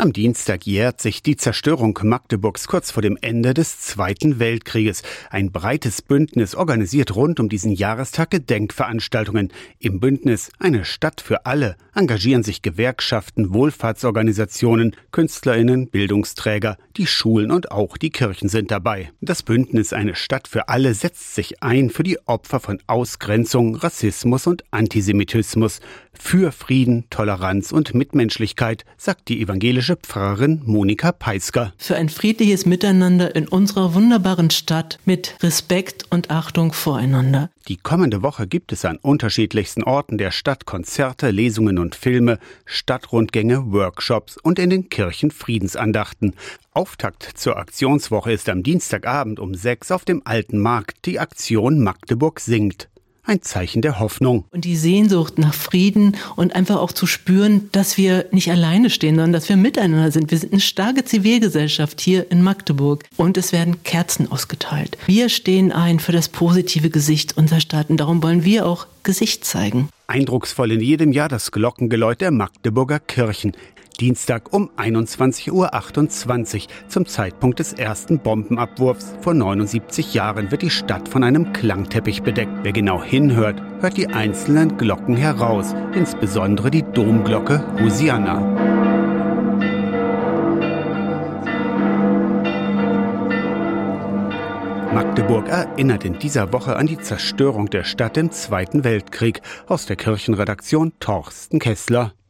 Am Dienstag jährt sich die Zerstörung Magdeburgs kurz vor dem Ende des Zweiten Weltkrieges. Ein breites Bündnis organisiert rund um diesen Jahrestag Gedenkveranstaltungen. Im Bündnis Eine Stadt für alle engagieren sich Gewerkschaften, Wohlfahrtsorganisationen, Künstlerinnen, Bildungsträger, die Schulen und auch die Kirchen sind dabei. Das Bündnis Eine Stadt für alle setzt sich ein für die Opfer von Ausgrenzung, Rassismus und Antisemitismus, für Frieden, Toleranz und Mitmenschlichkeit, sagt die evangelische Pfarrerin Monika Peisker. Für ein friedliches Miteinander in unserer wunderbaren Stadt mit Respekt und Achtung voreinander. Die kommende Woche gibt es an unterschiedlichsten Orten der Stadt Konzerte, Lesungen und Filme, Stadtrundgänge, Workshops und in den Kirchen Friedensandachten. Auftakt zur Aktionswoche ist am Dienstagabend um sechs auf dem Alten Markt die Aktion Magdeburg singt ein Zeichen der Hoffnung. Und die Sehnsucht nach Frieden und einfach auch zu spüren, dass wir nicht alleine stehen, sondern dass wir miteinander sind. Wir sind eine starke Zivilgesellschaft hier in Magdeburg und es werden Kerzen ausgeteilt. Wir stehen ein für das positive Gesicht unserer Stadt und darum wollen wir auch Gesicht zeigen. Eindrucksvoll in jedem Jahr das Glockengeläut der Magdeburger Kirchen. Dienstag um 21.28 Uhr zum Zeitpunkt des ersten Bombenabwurfs vor 79 Jahren wird die Stadt von einem Klangteppich bedeckt. Wer genau hinhört, hört die einzelnen Glocken heraus, insbesondere die Domglocke Hosianna. Magdeburg erinnert in dieser Woche an die Zerstörung der Stadt im Zweiten Weltkrieg. Aus der Kirchenredaktion Torsten Kessler.